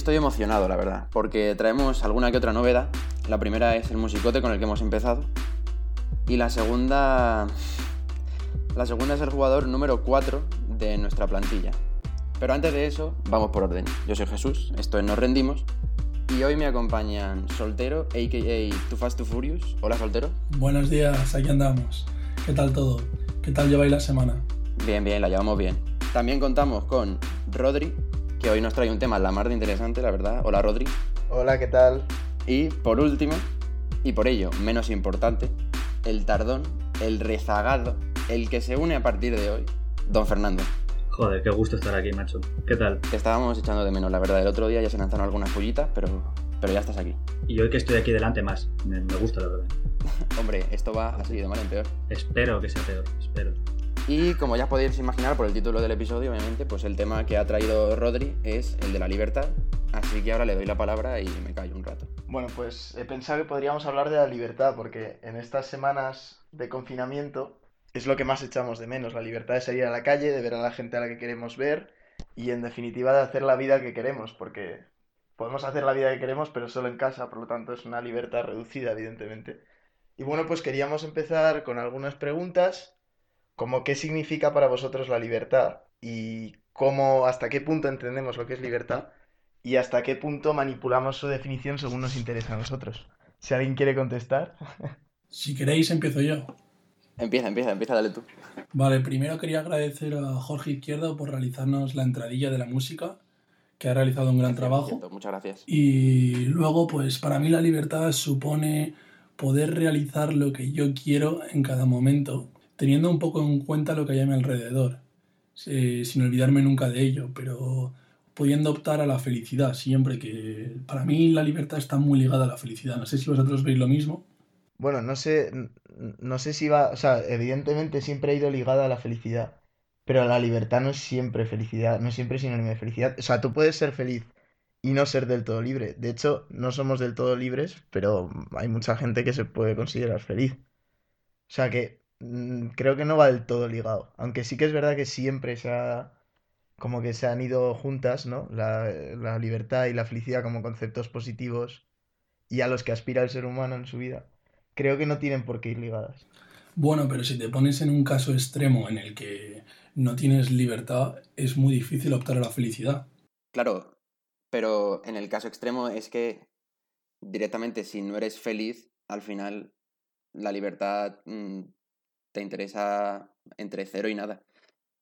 Estoy emocionado, la verdad, porque traemos alguna que otra novedad. La primera es el musicote con el que hemos empezado. Y la segunda. La segunda es el jugador número 4 de nuestra plantilla. Pero antes de eso, vamos por orden. Yo soy Jesús, esto es Nos Rendimos. Y hoy me acompañan Soltero, a.k.a. Too Fast Too Furious. Hola, Soltero. Buenos días, aquí andamos. ¿Qué tal todo? ¿Qué tal lleváis la semana? Bien, bien, la llevamos bien. También contamos con Rodri, que hoy nos trae un tema la mar de interesante, la verdad. Hola, Rodri. Hola, ¿qué tal? Y por último, y por ello menos importante, el tardón, el rezagado, el que se une a partir de hoy, don Fernando. Joder, qué gusto estar aquí, macho. ¿Qué tal? Te estábamos echando de menos, la verdad. El otro día ya se lanzaron algunas pollitas, pero, pero ya estás aquí. Y hoy que estoy aquí delante más. Me, me gusta, la verdad. Hombre, esto va así de mal en peor. Espero que sea peor, espero. Y como ya podéis imaginar por el título del episodio, obviamente, pues el tema que ha traído Rodri es el de la libertad. Así que ahora le doy la palabra y me callo un rato. Bueno, pues he pensado que podríamos hablar de la libertad, porque en estas semanas de confinamiento es lo que más echamos de menos, la libertad de salir a la calle, de ver a la gente a la que queremos ver y en definitiva de hacer la vida que queremos, porque podemos hacer la vida que queremos pero solo en casa, por lo tanto es una libertad reducida evidentemente. Y bueno, pues queríamos empezar con algunas preguntas, como qué significa para vosotros la libertad y cómo, hasta qué punto entendemos lo que es libertad y hasta qué punto manipulamos su definición según nos interesa a nosotros. Si alguien quiere contestar. Si queréis, empiezo yo. Empieza, empieza, empieza, dale tú. Vale, primero quería agradecer a Jorge Izquierdo por realizarnos la entradilla de la música, que ha realizado un gran trabajo. Muchas gracias. Y luego, pues para mí la libertad supone poder realizar lo que yo quiero en cada momento, teniendo un poco en cuenta lo que hay a mi alrededor, eh, sin olvidarme nunca de ello, pero pudiendo optar a la felicidad siempre, que para mí la libertad está muy ligada a la felicidad. No sé si vosotros veis lo mismo. Bueno, no sé, no sé si va, o sea, evidentemente siempre ha ido ligada a la felicidad, pero la libertad no es siempre felicidad, no es siempre sinónimo de felicidad. O sea, tú puedes ser feliz y no ser del todo libre. De hecho, no somos del todo libres, pero hay mucha gente que se puede considerar feliz. O sea que creo que no va del todo ligado. Aunque sí que es verdad que siempre se ha, como que se han ido juntas, ¿no? La, la libertad y la felicidad como conceptos positivos y a los que aspira el ser humano en su vida. Creo que no tienen por qué ir ligadas. Bueno, pero si te pones en un caso extremo en el que no tienes libertad, es muy difícil optar a la felicidad. Claro, pero en el caso extremo es que directamente si no eres feliz, al final la libertad mm, te interesa entre cero y nada.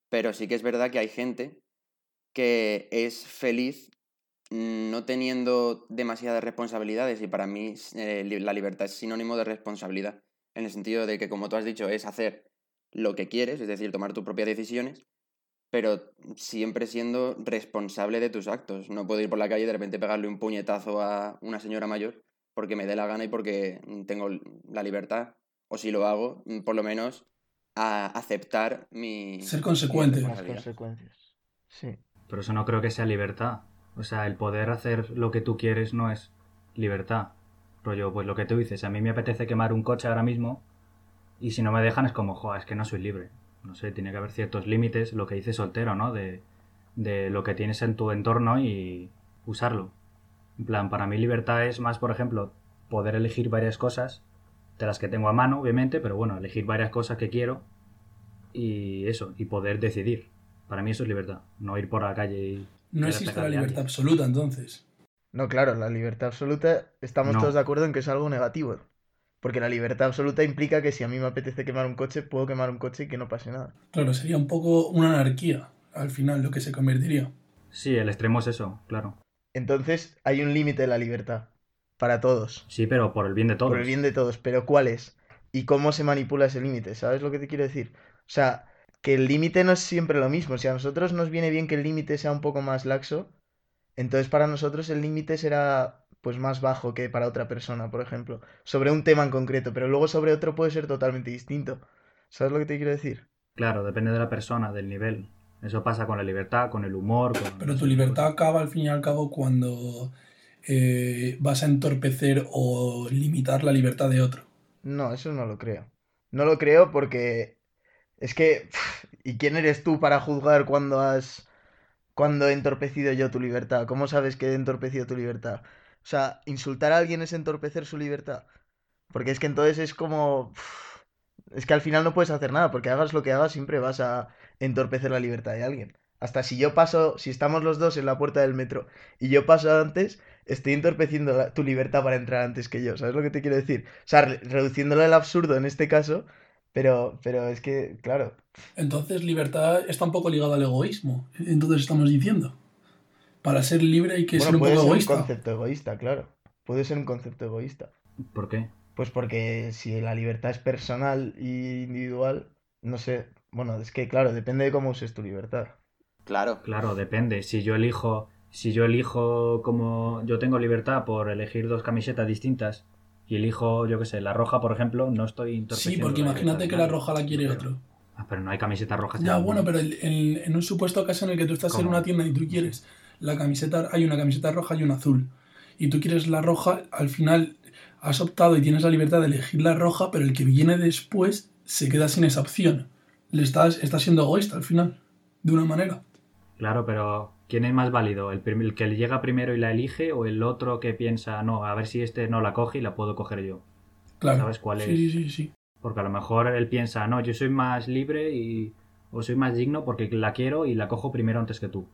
Pero sí que es verdad que hay gente que es feliz no teniendo demasiadas responsabilidades y para mí eh, la libertad es sinónimo de responsabilidad, en el sentido de que como tú has dicho es hacer lo que quieres, es decir, tomar tus propias decisiones, pero siempre siendo responsable de tus actos. No puedo ir por la calle y de repente pegarle un puñetazo a una señora mayor porque me dé la gana y porque tengo la libertad, o si lo hago, por lo menos a aceptar mi... Ser consecuente. Las consecuencias. Sí. Pero eso no creo que sea libertad. O sea, el poder hacer lo que tú quieres no es libertad. Rollo, pues lo que tú dices, a mí me apetece quemar un coche ahora mismo y si no me dejan es como, joder, es que no soy libre. No sé, tiene que haber ciertos límites, lo que dice soltero, ¿no? De, de lo que tienes en tu entorno y usarlo. En plan, para mí libertad es más, por ejemplo, poder elegir varias cosas, de las que tengo a mano, obviamente, pero bueno, elegir varias cosas que quiero y eso, y poder decidir. Para mí eso es libertad, no ir por la calle y... No existe la libertad absoluta, entonces. No, claro, la libertad absoluta, estamos No. todos de acuerdo en que es algo negativo. Porque la libertad absoluta implica que si a mí me apetece quemar un coche, puedo quemar un coche y que no pase nada. Claro, sería un poco una anarquía, al final, lo que se convertiría. Sí, el extremo es eso, claro. Entonces, hay un límite de la libertad. Para todos. Sí, pero por el bien de todos. Por el bien de todos. Pero ¿cuál es? ¿Y cómo se manipula ese límite? ¿Sabes lo que te quiero decir? O sea, que el límite no es siempre lo mismo. Si a nosotros nos viene bien que el límite sea un poco más laxo, entonces para nosotros el límite será pues más bajo que para otra persona, por ejemplo. Sobre un tema en concreto, pero luego sobre otro puede ser totalmente distinto. ¿Sabes lo que te quiero decir? Claro, depende de la persona, del nivel. Eso pasa con la libertad, con el humor. Con Pero tu libertad acaba al fin y al cabo cuando eh, vas a entorpecer o limitar la libertad de otro. No, eso no lo creo. No lo creo porque es que... ¿Y quién eres tú para juzgar cuando has cuando he entorpecido yo tu libertad? ¿Cómo sabes que he entorpecido tu libertad? O sea, insultar a alguien es entorpecer su libertad. Porque es que entonces es como... Es que al final no puedes hacer nada, porque hagas lo que hagas, siempre vas a entorpecer la libertad de alguien. Hasta si yo paso, si estamos los dos en la puerta del metro y yo paso antes, estoy entorpeciendo la- tu libertad para entrar antes que yo. ¿Sabes lo que te quiero decir? O sea, re- reduciéndolo al absurdo en este caso, pero, pero es que, claro, Entonces, libertad está un poco ligada al egoísmo. Entonces, estamos diciendo. Para ser libre hay que bueno, ser un puede poco ser egoísta. un concepto egoísta, claro. Puede ser un concepto egoísta. ¿Por qué? Pues porque si la libertad es personal e individual, no sé. Bueno, es que claro, depende de cómo uses tu libertad. Claro, Claro, depende. Si yo elijo, si yo elijo como yo tengo libertad por elegir dos camisetas distintas y elijo, yo qué sé, la roja, por ejemplo, no estoy Sí, porque imagínate que la roja la quiere otro. Ah, pero no hay camisetas rojas. Ya, bueno, pero el- el- en un supuesto caso en el que tú estás en una tienda y tú quieres la camiseta, hay una camiseta roja y una azul. Y tú quieres la roja, al final has optado y tienes la libertad de elegir la roja, pero el que viene después se queda sin esa opción. Le estás, estás siendo egoísta al final, de una manera. Claro, pero ¿quién es más válido? ¿El, que llega primero y la elige o el otro que piensa, no, a ver si este no la coge y la puedo coger yo? Claro. ¿Sabes cuál sí, es? Sí, sí, sí. Porque a lo mejor él piensa, no, yo soy más libre y o soy más digno porque la quiero y la cojo primero antes que tú.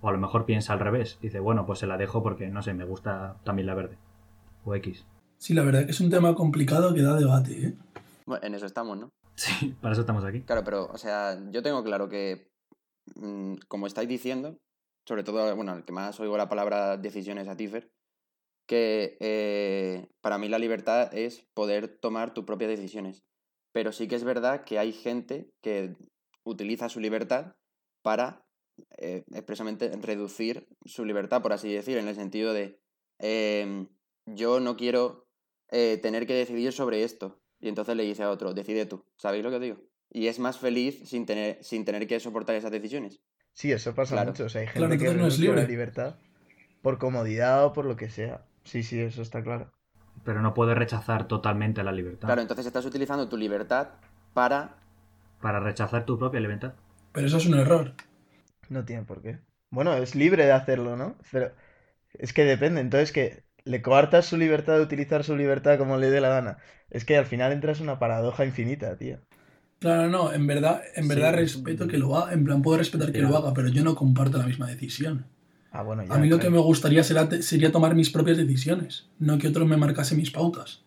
O a lo mejor piensa al revés. Dice, bueno, pues se la dejo porque, no sé, me gusta también la verde. O X. Sí, la verdad que es un tema complicado que da debate, ¿eh? bueno, en eso estamos, ¿no? Sí, para eso estamos aquí. Claro, pero, o sea, yo tengo claro que, mm, como estáis diciendo, sobre todo, bueno, el que más oigo la palabra decisiones a Tifer, que eh, para mí la libertad es poder tomar tus propias decisiones. Pero sí que es verdad que hay gente que utiliza su libertad para eh, expresamente reducir su libertad, por así decir, en el sentido de em, yo no quiero eh, tener que decidir sobre esto. Y entonces le dice a otro, decide tú. ¿Sabéis lo que digo? Y es más feliz sin tener, sin tener que soportar esas decisiones. Sí, eso pasa Claro. mucho. O sea, hay gente Claro, que no es a la libre. libertad por comodidad o por lo que sea. Sí, sí, eso está claro. Pero no puedes rechazar totalmente la libertad. Claro, entonces estás utilizando tu libertad para... Para rechazar tu propia libertad. Pero eso es un error. No tiene por qué. Bueno, es libre de hacerlo, ¿no? Pero es que depende. Entonces, que le coartas su libertad de utilizar su libertad como le dé la gana. Es que al final entras en una paradoja infinita, tío. Claro, no, en verdad, en verdad Sí. respeto que lo haga, en plan puedo respetar que lo haga, pero yo no comparto la misma decisión. Ah, bueno, ya. A mí lo que me gustaría será- sería tomar mis propias decisiones, no que otro me marcase mis pautas.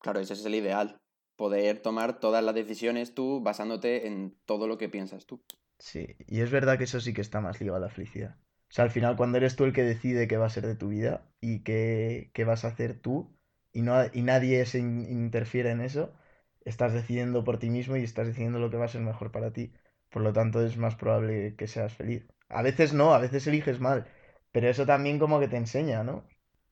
Claro, ese es el ideal. Poder tomar todas las decisiones tú basándote en todo lo que piensas tú. Sí, y es verdad que eso sí que está más ligado a la felicidad. O sea, al final, cuando eres tú el que decide qué va a ser de tu vida y qué, qué vas a hacer tú, y, no, y nadie se in- interfiere en eso, estás decidiendo por ti mismo y estás decidiendo lo que va a ser mejor para ti. Por lo tanto, es más probable que seas feliz. A veces no, a veces eliges mal, pero eso también como que te enseña, ¿no?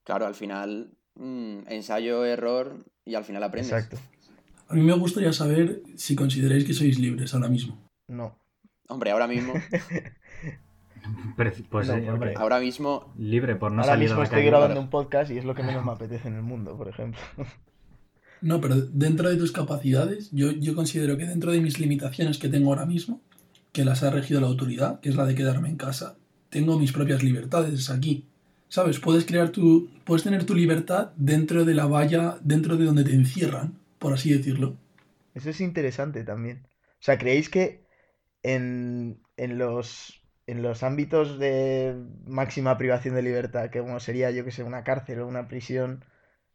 Claro, al final, mm, ensayo, error y al final aprendes. Exacto. A mí me gustaría saber si consideráis que sois libres ahora mismo. No. Hombre, ahora mismo, pues No, porque- hombre, ahora mismo, libre por no Ahora salir a mismo la estoy calle. grabando claro. un podcast y es lo que menos me apetece en el mundo, por ejemplo. No, pero dentro de tus capacidades, yo, yo considero que dentro de mis limitaciones que tengo ahora mismo, que las ha regido la autoridad, que es la de quedarme en casa, tengo mis propias libertades aquí. ¿Sabes? Puedes crear tu. Puedes tener tu libertad dentro de la valla, dentro de donde te encierran, por así decirlo. Eso es interesante también. O sea, ¿creéis que en, en los, en los ámbitos de máxima privación de libertad, que como sería, yo que sé, una cárcel o una prisión,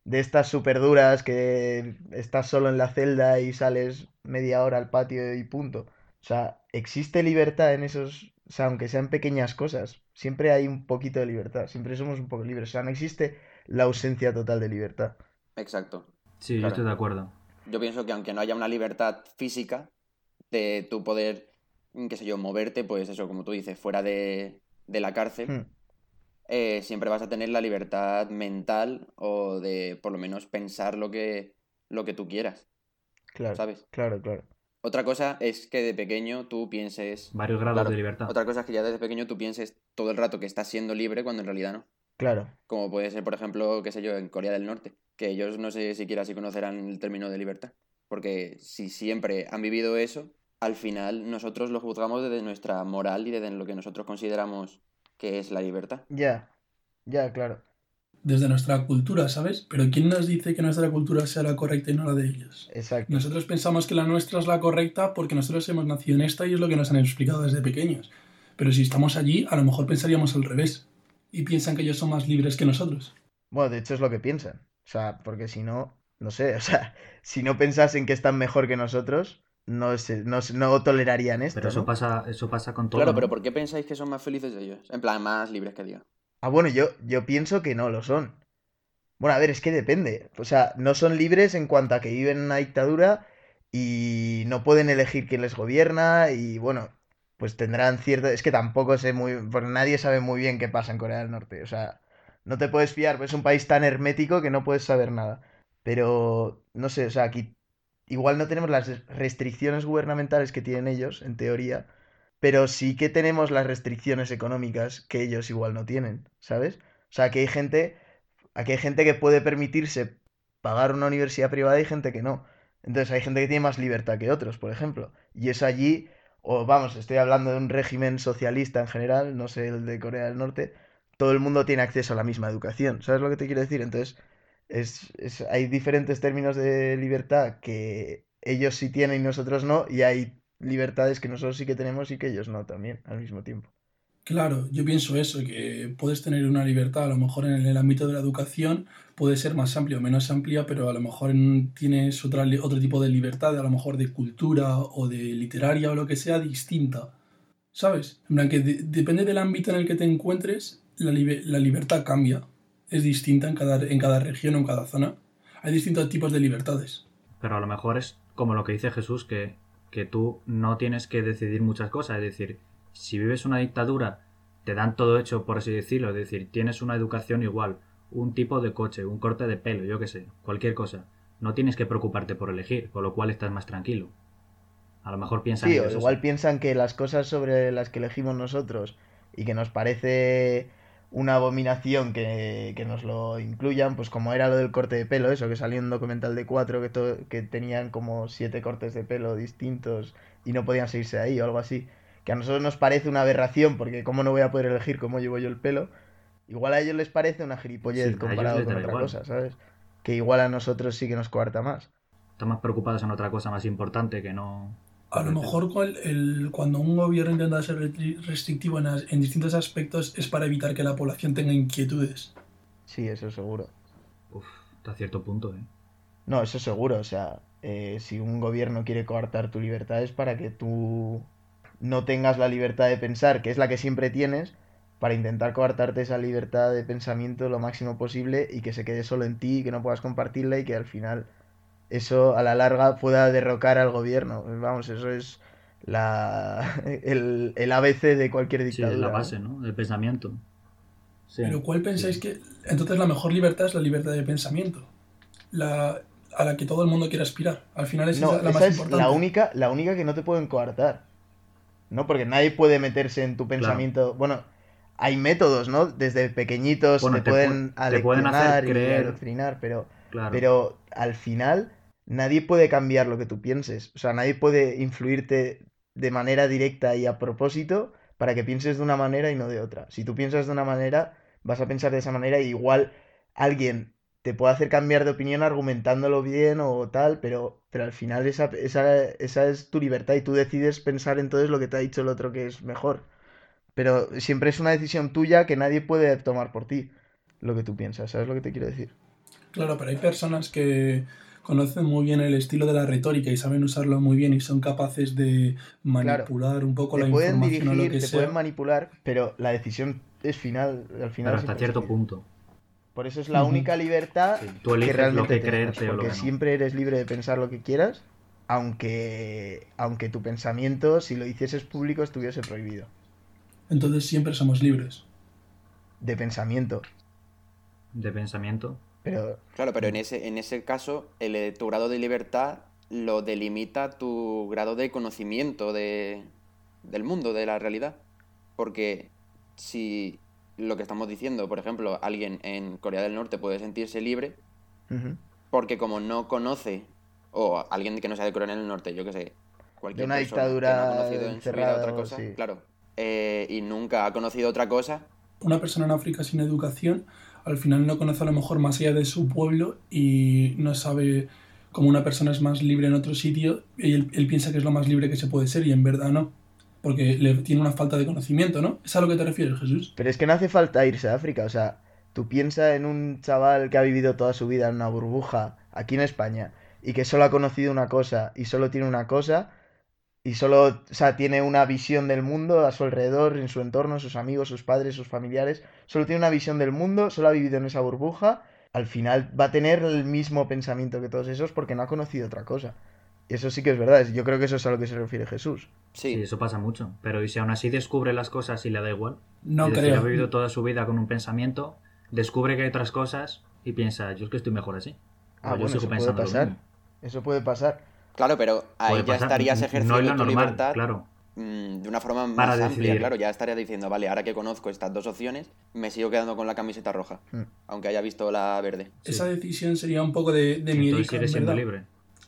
de estas súper duras que estás solo en la celda y sales media hora al patio y punto? O sea, ¿existe libertad en esos, o sea, aunque sean pequeñas cosas, siempre hay un poquito de libertad, siempre somos un poco libres, o sea, no existe la ausencia total de libertad. exacto. Sí, yo estoy de acuerdo. Yo pienso que aunque no haya una libertad física de tu poder, qué sé yo, moverte, pues eso, como tú dices, fuera de, de la cárcel, Hmm. Eh, siempre vas a tener la libertad mental o de por lo menos pensar lo que, lo que tú quieras, Claro, ¿sabes? claro, claro. Otra cosa es que de pequeño tú pienses... Varios grados Claro, de libertad. Otra cosa es que ya desde pequeño tú pienses todo el rato que estás siendo libre cuando en realidad no. Claro. Como puede ser, por ejemplo, qué sé yo, en Corea del Norte, que ellos no sé siquiera si conocerán el término de libertad. Porque si siempre han vivido eso, al final nosotros lo juzgamos desde nuestra moral y desde lo que nosotros consideramos que es la libertad. Ya, ya, claro. Desde nuestra cultura, ¿sabes? Pero ¿quién nos dice que nuestra cultura sea la correcta y no la de ellos? Exacto. Nosotros pensamos que la nuestra es la correcta porque nosotros hemos nacido en esta y es lo que nos han explicado desde pequeños. Pero si estamos allí, a lo mejor pensaríamos al revés. Y piensan que ellos son más libres que nosotros. Bueno, de hecho es lo que piensan. O sea, porque si no, no sé, o sea, si no pensasen que están mejor que nosotros, no, se- no, no tolerarían esto. Pero eso ¿no? pasa, eso pasa con todo. Claro, pero ¿por qué pensáis que son más felices ellos? En plan, más libres que Dios. Ah, bueno, yo, yo pienso que no lo son. Bueno, a ver, es que depende. O sea, no son libres en cuanto a que viven en una dictadura y no pueden elegir quién les gobierna y bueno, pues tendrán cierto... Es que tampoco sé muy... Porque nadie sabe muy bien qué pasa en Corea del Norte. O sea, no te puedes fiar, pues es un país tan hermético que no puedes saber nada. Pero, no sé, o sea, aquí igual no tenemos las restricciones gubernamentales que tienen ellos, en teoría, pero sí que tenemos las restricciones económicas que ellos igual no tienen, ¿sabes? O sea, que hay gente, aquí hay gente que puede permitirse pagar una universidad privada y gente que no. Entonces hay gente que tiene más libertad que otros, por ejemplo. Y eso allí, o vamos, estoy hablando de un régimen socialista en general, no sé el de Corea del Norte, todo el mundo tiene acceso a la misma educación. ¿Sabes lo que te quiero decir? Entonces, es, es- hay diferentes términos de libertad que ellos sí tienen y nosotros no, y hay libertades que nosotros sí que tenemos y que ellos no también, al mismo tiempo. Claro, yo pienso eso, que puedes tener una libertad, a lo mejor en el ámbito de la educación puede ser más amplia o menos amplia, pero a lo mejor en- tienes otra, otro tipo de libertad, a lo mejor de cultura o de literaria o lo que sea, distinta. ¿Sabes? En plan que de- depende del ámbito en el que te encuentres, la, libe- la libertad cambia. Es distinta en cada, en cada región o en cada zona. Hay distintos tipos de libertades. Pero a lo mejor es como lo que dice Jesús, que, que tú no tienes que decidir muchas cosas. Es decir, si vives una dictadura, te dan todo hecho, por así decirlo. Es decir, tienes una educación igual, un tipo de coche, un corte de pelo, yo qué sé, cualquier cosa. No tienes que preocuparte por elegir, con lo cual estás más tranquilo. A lo mejor piensan Sí, o ellos eso. igual piensan que las cosas sobre las que elegimos nosotros y que nos parece una abominación que, que nos lo incluyan, pues como era lo del corte de pelo, eso, que salió en un documental de cuatro que, to- que tenían como siete cortes de pelo distintos y no podían seguirse ahí o algo así, que a nosotros nos parece una aberración porque cómo no voy a poder elegir cómo llevo yo el pelo, igual a ellos les parece una gilipollez comparado con otra igual. cosa, ¿sabes? Que igual a nosotros sí que nos coarta más. Están más preocupados en otra cosa más importante que no... A lo mejor el- cuando un gobierno intenta ser restrictivo en, as- en distintos aspectos es para evitar que la población tenga inquietudes. Sí, eso seguro. Uf, hasta cierto punto, ¿eh? No, eso seguro, o sea, eh, si un gobierno quiere coartar tu libertad es para que tú no tengas la libertad de pensar, que es la que siempre tienes, para intentar coartarte esa libertad de pensamiento lo máximo posible y que se quede solo en ti, que no puedas compartirla y que al final eso a la larga pueda derrocar al gobierno. Vamos, eso es la, el, el ABC de cualquier Sí, dictadura. es la base, ¿no? Del pensamiento. Sí. Pero ¿cuál pensáis Sí. que entonces la mejor libertad es la libertad de pensamiento? La, a la que todo el mundo quiere aspirar. Al final esa No, es la esa más es importante. la única, la única que no te pueden coartar. ¿No? Porque nadie puede meterse en tu pensamiento. Bueno, hay métodos, ¿no? Desde pequeñitos Bueno, te, te pueden pu- te pueden hacer y creer- adoctrinar, pero, Claro. pero al final nadie puede cambiar lo que tú pienses. O sea, nadie puede influirte de manera directa y a propósito para que pienses de una manera y no de otra. Si tú piensas de una manera, vas a pensar de esa manera y igual alguien te puede hacer cambiar de opinión argumentándolo bien o tal, pero, pero al final esa, esa, esa es tu libertad y tú decides pensar entonces lo que te ha dicho el otro que es mejor. Pero siempre es una decisión tuya que nadie puede tomar por ti lo que tú piensas, ¿sabes lo que te quiero decir? Claro, pero hay personas que conocen muy bien el estilo de la retórica y saben usarlo muy bien y son capaces de manipular un poco la pueden información o lo dirigir, que te sea. pueden manipular, pero la decisión es final, al final Pero hasta cierto punto. Por eso es la única libertad Sí, tú que realmente lo que tenemos, creerte o lo porque que no. siempre eres libre de pensar lo que quieras, aunque, aunque tu pensamiento, si lo hicieses público, estuviese prohibido. Entonces siempre somos libres. De pensamiento. De pensamiento. Pero Claro, pero en ese, en ese caso, el, eh, tu grado de libertad lo delimita tu grado de conocimiento de, del mundo, de la realidad. Porque si lo que estamos diciendo, por ejemplo, alguien en Corea del Norte puede sentirse libre, porque como no conoce, o alguien que no sea de Corea del Norte, yo qué sé, cualquier una persona que no ha dictadura conocido en su vida otra cosa, sí. claro, eh, y nunca ha conocido otra cosa, Una persona en África sin educación al final no conoce a lo mejor más allá de su pueblo y no sabe cómo una persona es más libre en otro sitio y él, él piensa que es lo más libre que se puede ser y en verdad no. Porque le tiene una falta de conocimiento, ¿no? ¿Es a lo que te refieres, Jesús? Pero es que no hace falta irse a África, o sea, tú piensas en un chaval que ha vivido toda su vida en una burbuja aquí en España y que solo ha conocido una cosa y solo tiene una cosa y solo, o sea, tiene una visión del mundo a su alrededor, en su entorno, sus amigos, sus padres, sus familiares, solo tiene una visión del mundo, solo ha vivido en esa burbuja, al final va a tener el mismo pensamiento que todos esos porque no ha conocido otra cosa. Y eso sí que es verdad, yo creo que eso es a lo que se refiere Jesús. sí, Sí, eso pasa mucho. Pero y si aún así descubre las cosas y le da igual. No es decir, creo. ha vivido toda su vida con un pensamiento, descubre que hay otras cosas y piensa, yo es que estoy mejor así. Ah, O yo bueno, sigo eso puede pensando lo pasar. Eso puede pasar. Claro, pero ahí ya pasar. estarías No ejerciendo es lo tu normal, libertad claro. mm, de una forma más Para amplia, decidir. claro, ya estaría diciendo, vale, ahora que conozco estas dos opciones, me sigo quedando con la camiseta roja, Mm. aunque haya visto la verde. Sí. Esa decisión sería un poco de, de en siendo verdad. libre.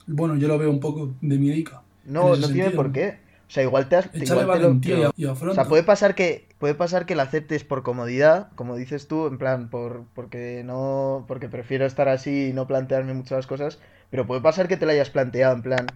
Bueno, yo lo veo un poco de miedica. No, no tiene por qué. O sea, igual te has, igual te lo- valentía te lo- y, y O sea, puede pasar que puede pasar que la aceptes por comodidad, como dices tú, en plan por porque no porque prefiero estar así y no plantearme muchas cosas, pero puede pasar que te la hayas planteado en plan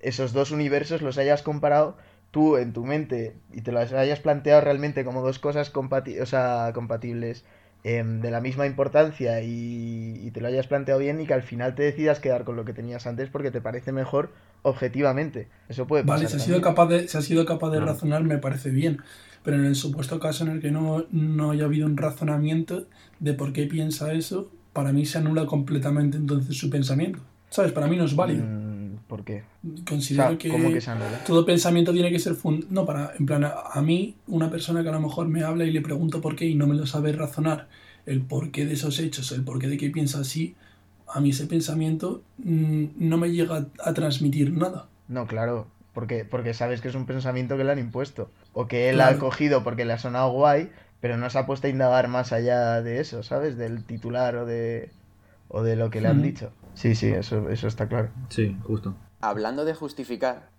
esos dos universos los hayas comparado tú en tu mente y te las hayas planteado realmente como dos cosas compati- o sea, compatibles em, de la misma importancia y, y te lo hayas planteado bien y que al final te decidas quedar con lo que tenías antes porque te parece mejor objetivamente. Eso puede pasar. Vale, si ha sido capaz de, si sido capaz de razonar, me parece bien. Pero en el supuesto caso en el que no, no haya habido un razonamiento de por qué piensa eso, para mí se anula completamente entonces su pensamiento. ¿Sabes? Para mí no es válido. Mm, ¿Por qué? O Considero sea, que, ¿cómo que se anula? todo pensamiento tiene que ser fund... No, para, en plan, a, a mí, una persona que a lo mejor me habla y le pregunto por qué y no me lo sabe razonar, el porqué de esos hechos, el porqué de que piensa así, a mí ese pensamiento mm, no me llega a, a transmitir nada. No, claro, porque, porque sabes que es un pensamiento que le han impuesto. O que él Claro. ha cogido porque le ha sonado guay, pero no se ha puesto a indagar más allá de eso, ¿sabes? Del titular o de, o de lo que le han dicho. Sí, sí, eso, eso está claro. Sí, justo. Hablando de justificar,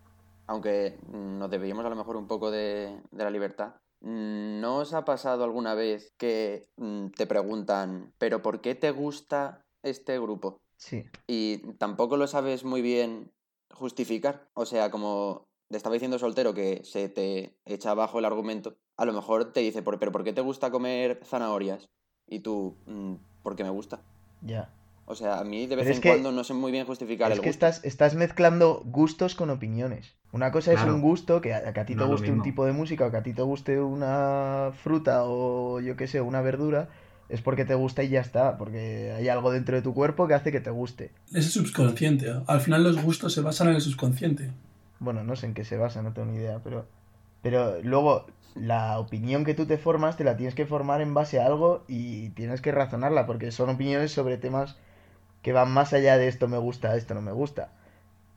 aunque nos debíamos a lo mejor un poco de, de la libertad, ¿no os ha pasado alguna vez que mm, te preguntan, pero ¿por qué te gusta este grupo? Sí. Y tampoco lo sabes muy bien justificar. O sea, como te estaba diciendo soltero que se te echa abajo el argumento, a lo mejor te dice, "Por- pero ¿por qué te gusta comer zanahorias? Y tú, "Mm, porque me gusta. Ya. O sea, a mí de vez es en que- cuando no sé muy bien justificar Es el que gusto. estás, estás mezclando gustos con opiniones. Una cosa es un gusto, que a, que a ti te No es guste un tipo de música o que a ti te guste una fruta o yo qué sé, una verdura, es porque te gusta y ya está, porque hay algo dentro de tu cuerpo que hace que te guste. Es el subconsciente. ¿eh? Al final los gustos se basan en el subconsciente. Bueno, no sé en qué se basa, no tengo ni idea, pero, pero luego la opinión que tú te formas te la tienes que formar en base a algo y tienes que razonarla, porque son opiniones sobre temas que van más allá de esto me gusta, esto no me gusta.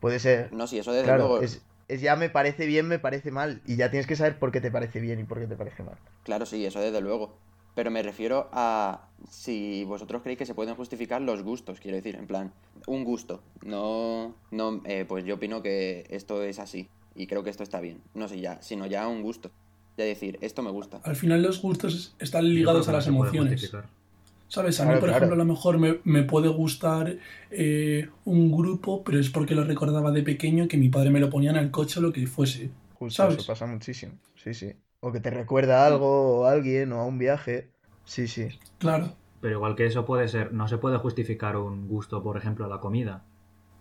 Puede ser, No, sí, eso desde claro, luego. es, es ya me parece bien, me parece mal, y ya tienes que saber por qué te parece bien y por qué te parece mal. Claro, sí, eso desde luego. Pero me refiero a si vosotros creéis que se pueden justificar los gustos, quiero decir, en plan, un gusto. No, no, eh, pues yo opino que esto es así y creo que esto está bien. No sé ya, sino ya un gusto. Ya decir, esto me gusta. Al final los gustos están ligados a las emociones. ¿Sabes? A Claro, mí, por claro. ejemplo, a lo mejor me, me puede gustar eh, un grupo, pero es porque lo recordaba de pequeño que mi padre me lo ponía en el coche o lo que fuese. Justo, ¿Sabes? eso pasa muchísimo, sí, sí. O que te recuerda a algo o a alguien o a un viaje, sí, sí. Claro. Pero igual que eso puede ser, no se puede justificar un gusto, por ejemplo, a la comida.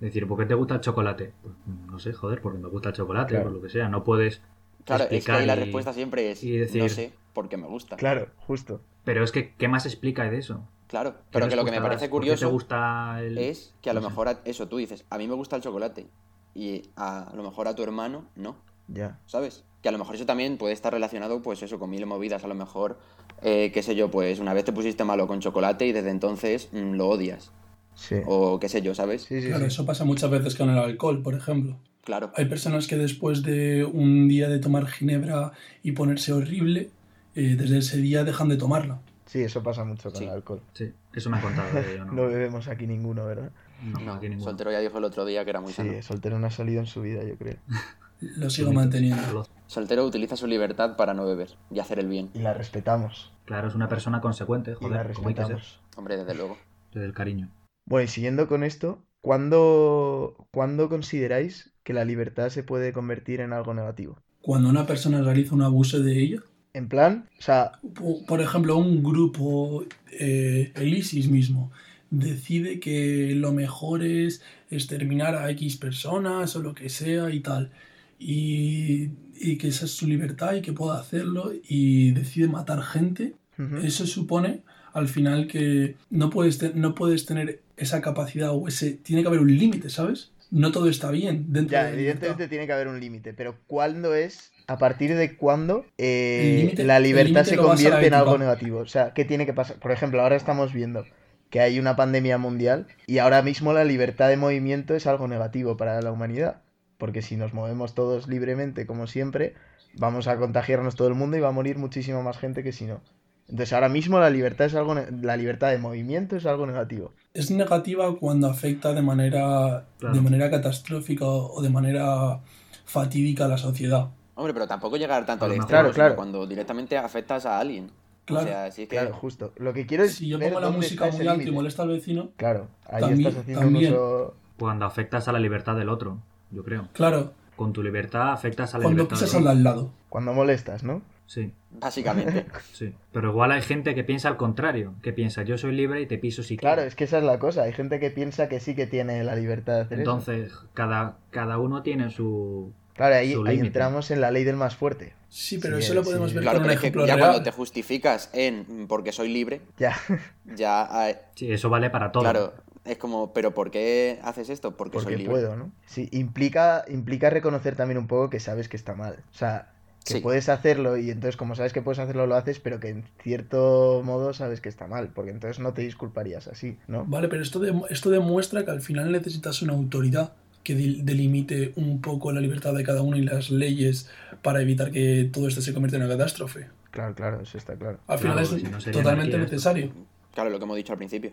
Es decir, ¿por qué te gusta el chocolate? Pues, no sé, joder, porque me gusta el chocolate, Claro. por lo que sea. No puedes. Claro, es que explicar ahí la y- respuesta siempre es, y decir- no sé, porque me gusta. Claro, justo. Pero es que, ¿qué más explica de eso? Claro, ¿Qué pero que lo que me parece curioso te gusta el... es que a lo no sé. mejor, a- eso tú dices, a mí me gusta el chocolate y a, a lo mejor a tu hermano no. Ya. ¿sabes? Que a lo mejor eso también puede estar relacionado, pues eso, con mil movidas. A lo mejor, eh, qué sé yo, pues una vez te pusiste malo con chocolate y desde entonces mm, lo odias. Sí. O qué sé yo, ¿sabes? Sí, sí, Claro, sí. eso pasa muchas veces con el alcohol, por ejemplo. Claro. Hay personas que después de un día de tomar ginebra y ponerse horrible, eh, desde ese día dejan de tomarla. Sí, eso pasa mucho con Sí. el alcohol. Sí, eso me han contado de ello, ¿no? No bebemos aquí ninguno, ¿verdad? No, No, aquí ninguno. soltero ya dijo el otro día que era muy sano. Sí, soltero no ha salido en su vida, yo creo. lo sigo manteniendo. Soltero utiliza su libertad para no beber y hacer el bien. Y la respetamos. Claro, es una persona consecuente, Y la joder, que ser. respetamos. Hombre, desde luego. Desde el cariño. Bueno, y siguiendo con esto, ¿cuándo, ¿cuándo consideráis que la libertad se puede convertir en algo negativo? Cuando una persona realiza un abuso de ella, En plan, o sea, po- por ejemplo, un grupo, eh, el ISIS mismo, decide que lo mejor es exterminar a X personas o lo que sea y tal, y, y que esa es su libertad y que pueda hacerlo y decide matar gente, eso supone al final que no puedes, no puedes tener esa capacidad o ese... Tiene que haber un límite, ¿sabes? No todo está bien dentro ya, de la libertad. evidentemente tiene que haber un límite, pero ¿cuándo es, a partir de cuándo eh, la libertad se convierte en algo negativo? O sea, ¿qué tiene que pasar? Por ejemplo, ahora estamos viendo que hay una pandemia mundial y ahora mismo la libertad de movimiento es algo negativo para la humanidad, porque si nos movemos todos libremente, como siempre, vamos a contagiarnos todo el mundo y va a morir muchísima más gente que si no. Entonces ahora mismo la libertad es algo la libertad de movimiento es algo negativo. Es negativa cuando afecta de manera, Claro. de manera catastrófica o de manera fatídica a la sociedad. Hombre, pero tampoco llegar tanto al Claro, extremo, claro, claro. cuando directamente afectas a alguien. Claro. O sea, si es que... Claro, justo. Lo que quiero es Si yo ver pongo la música muy alto y molesta al vecino, Claro, ahí También- estás haciendo también. uso. Cuando afectas a la libertad del otro, yo creo. claro, Con tu libertad afectas a la cuando libertad pisas del al de otro. al lado. Cuando molestas, ¿no? Sí, Básicamente. sí. Pero igual hay gente que piensa al contrario. Que piensa, yo soy libre y te piso si Claro, quiero. es que esa es la cosa. Hay gente que piensa que sí que tiene la libertad de hacer eso. Entonces, cada, cada uno tiene su... Claro, ahí, su ahí límite. entramos en la ley del más fuerte. Sí, pero Sí, eso lo sí. podemos ver Claro, con un ejemplo ya real. cuando te justificas en porque soy libre, Ya, ya hay- Sí, eso vale para todo. Claro, es como, ¿pero por qué haces esto? Porque, soy porque libre. puedo, ¿no? Sí, implica, implica reconocer también un poco que sabes que está mal. O sea, que Sí. puedes hacerlo y entonces como sabes que puedes hacerlo lo haces, pero que en cierto modo sabes que está mal, porque entonces no te disculparías así, ¿no? Vale, pero esto, esto demuestra que al final necesitas una autoridad que delimite un poco la libertad de cada uno y las leyes para evitar que todo esto se convierta en una catástrofe. Claro, claro, eso está claro. Al final Claro, es si no sería totalmente necesario. Claro, lo que hemos dicho al principio.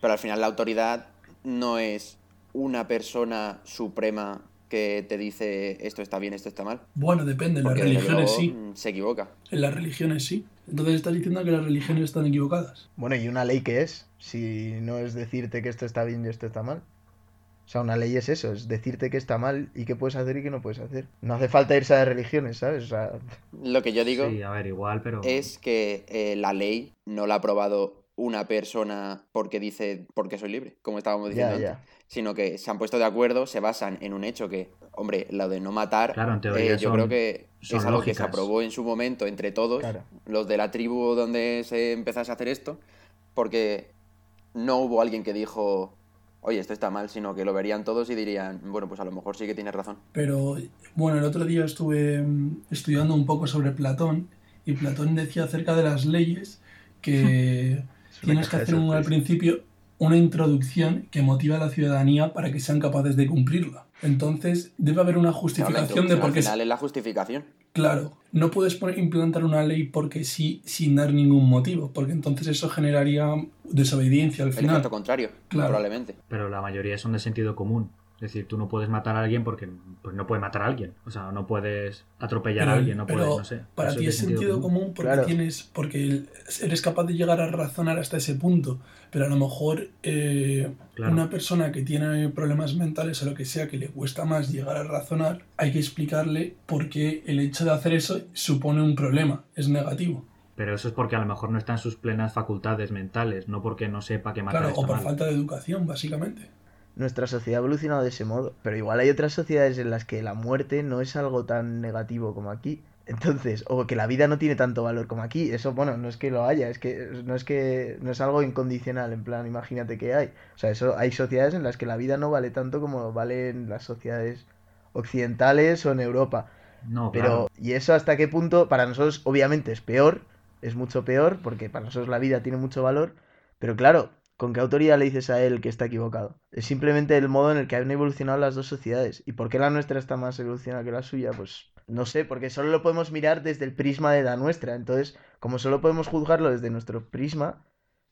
Pero al final la autoridad no es una persona suprema que te dice esto está bien, esto está mal. Bueno, depende, en las religiones sí. mm, se equivoca. En las religiones sí. Entonces estás diciendo que las religiones están equivocadas. Bueno, ¿y una ley qué es? Si no es decirte que esto está bien y esto está mal. O sea, una ley es eso, es decirte que está mal y qué puedes hacer y qué no puedes hacer. No hace falta irse a las religiones, ¿sabes? O sea, Lo que yo digo Sí, a ver, igual, pero... es que eh, la ley no la ha aprobado una persona porque dice porque soy libre, como estábamos diciendo antes, sino que se han puesto de acuerdo, se basan en un hecho que, hombre, lo de no matar, Claro, en teoría eh, yo son- creo que es algo que se aprobó en su momento entre todos, Claro. los de la tribu donde se empezase a hacer esto, porque no hubo alguien que dijo, oye, esto está mal, sino que lo verían todos y dirían, bueno, pues a lo mejor sí que tienes razón. Pero bueno, el otro día estuve mm, estudiando un poco sobre Platón y Platón decía acerca de las leyes que tienes que hacer un- al principio una introducción que motive a la ciudadanía para que sean capaces de cumplirla. Entonces debe haber una justificación de por al qué... final es la justificación. Claro, no puedes implantar una ley porque sí sin dar ningún motivo, porque entonces eso generaría desobediencia al El final. efecto contrario, Claro. probablemente. Pero la mayoría son de sentido común. Es decir, tú no puedes matar a alguien porque pues no puedes matar a alguien. O sea, no puedes atropellar Pero- a alguien, no puedes, no sé. Para ti es sentido común porque Claro. tienes, porque eres capaz de llegar a razonar hasta ese punto. Pero a lo mejor eh, Claro. una persona que tiene problemas mentales o lo que sea, que le cuesta más llegar a razonar, hay que explicarle por qué el hecho de hacer eso supone un problema, es negativo. Pero eso es porque a lo mejor no está en sus plenas facultades mentales, no porque no sepa que matar Claro, está o por mal. falta de educación, básicamente. Nuestra sociedad ha evolucionado de ese modo, pero igual hay otras sociedades en las que la muerte no es algo tan negativo como aquí. Entonces, o que la vida no tiene tanto valor como aquí. Eso, bueno, no es que lo haya, es que no es que no es algo incondicional, en plan, imagínate que hay. O sea, eso hay sociedades en las que la vida no vale tanto como vale en las sociedades occidentales o en Europa. No, Pero, claro. ¿y eso hasta qué punto? Para nosotros, obviamente, es peor, es mucho peor, porque para nosotros la vida tiene mucho valor, pero claro, ¿con qué autoridad le dices a él que está equivocado? Es simplemente el modo en el que han evolucionado las dos sociedades. ¿Y por qué la nuestra está más evolucionada que la suya? Pues no sé, porque solo lo podemos mirar desde el prisma de la nuestra. Entonces, como solo podemos juzgarlo desde nuestro prisma,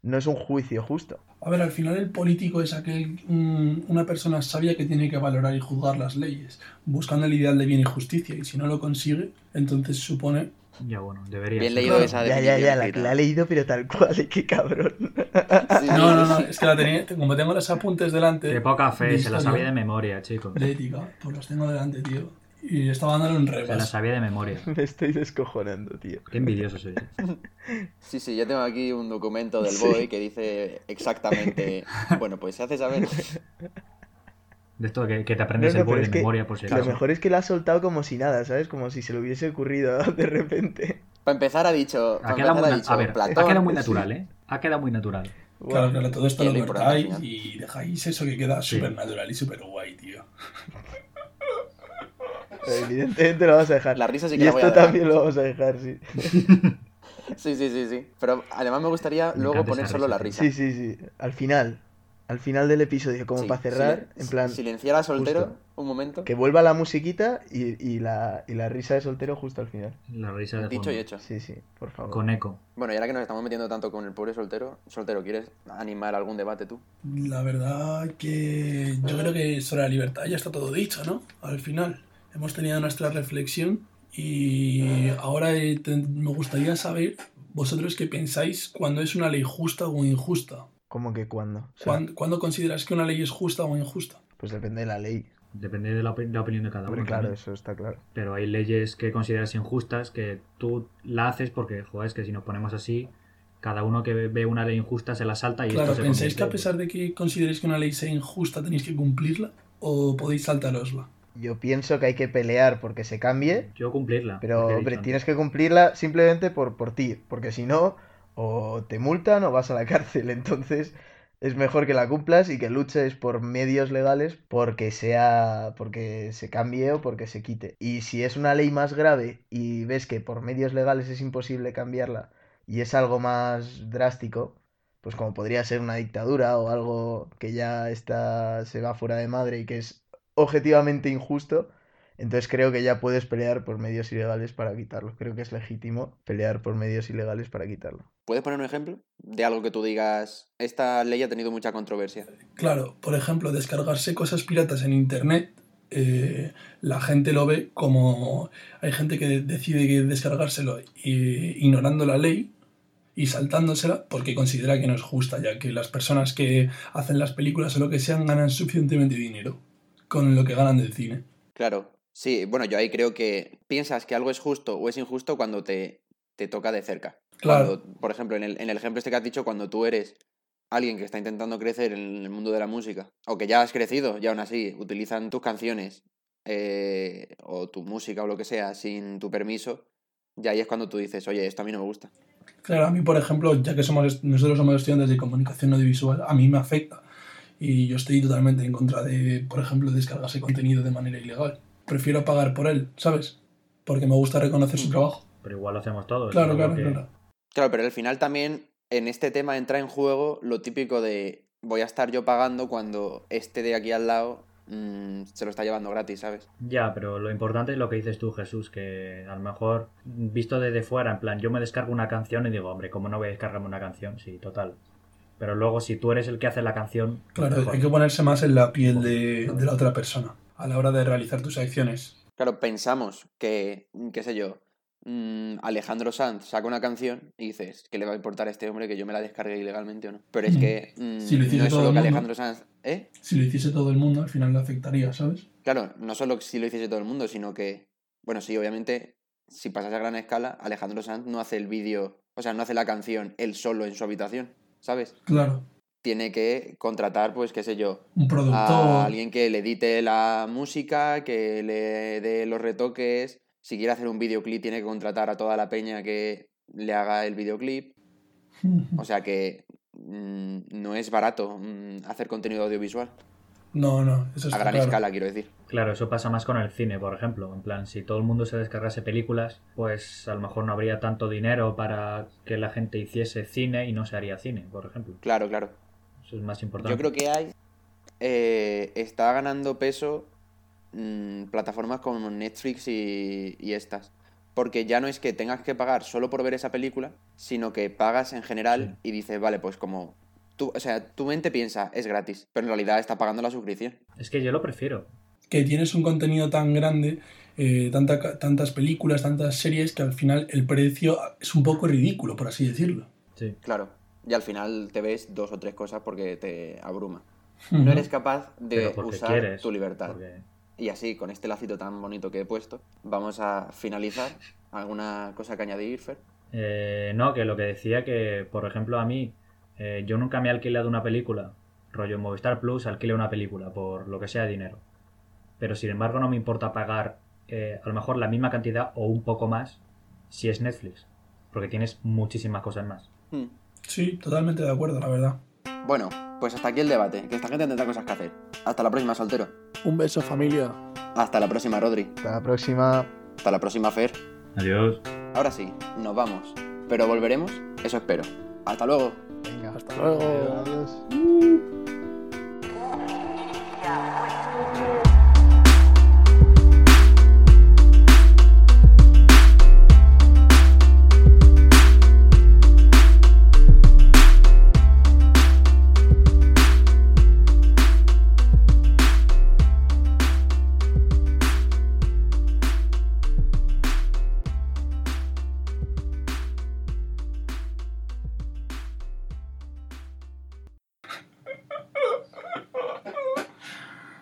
no es un juicio justo. A ver, al final el político es aquel, mm, una persona sabia que tiene que valorar y juzgar las leyes, buscando el ideal de bien y justicia, y si no lo consigue, entonces supone... Ya bueno, debería Bien ser. leído esa Ya, ya, definición, ya, la, la he leído, pero tal cual, eh, qué cabrón. Sí, No, no, no, es que la tenía, como tengo los apuntes delante... Qué poca fe, de se la sabía de memoria, chicos. De ética, pues los tengo delante, tío. Y estaba dándole un Se la sabía de memoria. Me estoy descojonando, tío. Qué envidioso soy. Sí, sí, yo tengo aquí un documento del Sí. BOE que dice exactamente. Bueno, pues se hace saber. De esto que, que te aprendes No, no, el pero de memoria por si Lo acaso. mejor es que la ha soltado como si nada, ¿sabes? Como si se le hubiese ocurrido de repente. Para empezar ha dicho. Ha quedado empezar muy ha na- dicho a ver, Platón. ha quedado muy sí. natural, ¿eh? Ha quedado muy natural. Claro, claro, todo esto Y lo lo cortáis y dejáis eso que queda Sí. súper natural y súper guay, tío. Evidentemente lo vamos a dejar. La risa sí y que la voy esto a dejar. también lo vamos a dejar, sí. Sí, sí, sí, sí. Pero además me gustaría Me luego poner solo la risa. Sí, sí, sí. Al final. Al final del episodio, como Sí, para cerrar, en plan, Silenciar a soltero justo. un momento. que vuelva la musiquita y, y la, y la risa de soltero justo al final. La risa de Dicho fondo. y hecho. Sí, sí, por favor. Con eco. Bueno, y ahora que nos estamos metiendo tanto con el pobre soltero, soltero, ¿quieres animar algún debate tú? La verdad que yo creo que sobre la libertad ya está todo dicho, ¿no? Al final. Hemos tenido nuestra reflexión y ahora te- me gustaría saber vosotros qué pensáis cuando es una ley justa o injusta. ¿Cómo que cuándo? O sea, ¿Cuándo, cuándo consideras que una ley es justa o injusta? Pues depende de la ley. Depende de la, opi- la opinión de cada Hombre, uno. claro, también. eso está claro. Pero hay leyes que consideras injustas que tú la haces porque, joder, es que si nos ponemos así, cada uno que ve- una ley injusta se la salta y Claro, esto se ¿pensáis que a pesar de que consideréis que una ley sea injusta tenéis que cumplirla o podéis saltarosla? Yo pienso que hay que pelear porque se cambie, Yo cumplirla. pero hombre, tienes que cumplirla simplemente por, por ti, porque si no, o te multan o vas a la cárcel. Entonces, es mejor que la cumplas y que luches por medios legales porque sea, porque se cambie o porque se quite. Y si es una ley más grave y ves que por medios legales es imposible cambiarla y es algo más drástico, pues como podría ser una dictadura o algo que ya está, se va fuera de madre y que es objetivamente injusto, entonces creo que ya puedes pelear por medios ilegales para quitarlo. Creo que es legítimo pelear por medios ilegales para quitarlo. ¿Puedes poner un ejemplo de algo que tú digas, esta ley ha tenido mucha controversia? Claro, por ejemplo, descargarse cosas piratas en internet, eh, la gente lo ve como. Hay gente que decide descargárselo eh, ignorando la ley y saltándosela porque considera que no es justa, ya que las personas que hacen las películas o lo que sean ganan suficientemente dinero con lo que ganan del cine. Claro, sí, bueno, yo ahí creo que piensas que algo es justo o es injusto cuando te, te toca de cerca. Claro. Cuando, por ejemplo, en el, en el ejemplo este que has dicho, cuando tú eres alguien que está intentando crecer en el mundo de la música, o que ya has crecido y aún así utilizan tus canciones eh, o tu música o lo que sea sin tu permiso, ya ahí es cuando tú dices, oye, esto a mí no me gusta. Claro, a mí, por ejemplo, ya que somos nosotros somos estudiantes de comunicación audiovisual, a mí me afecta. Y yo estoy totalmente en contra de, por ejemplo, descargarse contenido de manera ilegal. Prefiero pagar por él, ¿sabes? Porque me gusta reconocer su trabajo. Pero igual lo hacemos todos. Claro, claro, que- claro. Claro, pero al final también en este tema entra en juego lo típico de voy a estar yo pagando cuando este de aquí al lado mm, se lo está llevando gratis, ¿sabes? Ya, pero lo importante es lo que dices tú, Jesús, que a lo mejor visto desde fuera, en plan, yo me descargo una canción y digo, hombre, ¿cómo no voy a descargarme una canción? Sí, total. Pero luego, si tú eres el que hace la canción, pues Claro, mejor. hay que ponerse más en la piel de, de la otra persona a la hora de realizar tus acciones. Claro, pensamos que, qué sé yo, mm, Alejandro Sanz saca una canción y dices, ¿qué le va a importar a este hombre que yo me la descargue ilegalmente o no? Pero es Mm. que mm, Si lo hiciese no es solo que. Alejandro Sanz... ¿Eh? Si lo hiciese todo el mundo, al final le afectaría, ¿sabes? Claro, no solo si lo hiciese todo el mundo, sino que, bueno, sí, obviamente, si pasase a gran escala, Alejandro Sanz no hace el vídeo, o sea, no hace la canción él solo en su habitación, ¿sabes? Claro, Tiene que contratar, pues, qué sé yo, un productor. a alguien que le edite la música, que le dé los retoques. Si quiere hacer un videoclip, tiene que contratar a toda la peña que le haga el videoclip. O sea que mm, no es barato mm, hacer contenido audiovisual. No, no, eso está A gran claro. escala, quiero decir. Claro, eso pasa más con el cine, por ejemplo. En plan, si todo el mundo se descargase películas, pues a lo mejor no habría tanto dinero para que la gente hiciese cine y no se haría cine, por ejemplo. Claro, claro. Eso es más importante. Yo creo que hay. eh, está ganando peso mm, plataformas como Netflix y, y estas. porque ya no es que tengas que pagar solo por ver esa película, sino que pagas en general y dices, vale, pues como tú, o sea, tu mente piensa, es gratis, pero en realidad está pagando la suscripción. Es que yo lo prefiero. Que tienes un contenido tan grande, eh, tanta- tantas películas, tantas series, que al final el precio es un poco ridículo, por así decirlo. Sí. Claro. Y al final te ves dos o tres cosas porque te abruma. No eres capaz de usar quieres. tu libertad. porque- Y así, con este lacito tan bonito que he puesto, vamos a finalizar. ¿Alguna cosa que añadir, Fer? Eh, no, que lo que decía que, por ejemplo, a mí, eh, yo nunca me he alquilado una película. Rollo en Movistar Plus, alquile una película por lo que sea de dinero. Pero sin embargo, no me importa pagar eh, a lo mejor la misma cantidad o un poco más si es Netflix. Porque tienes muchísimas cosas más. Hmm. Sí, totalmente de acuerdo, la verdad. Bueno, pues hasta aquí el debate, que esta gente tendrá cosas que hacer. Hasta la próxima, soltero. Un beso familia. Hasta la próxima, Rodri. Hasta la próxima. Hasta la próxima, Fer. Adiós. Ahora sí, nos vamos. Pero volveremos, eso espero. Hasta luego. Venga. Hasta luego. Adiós. Yeah,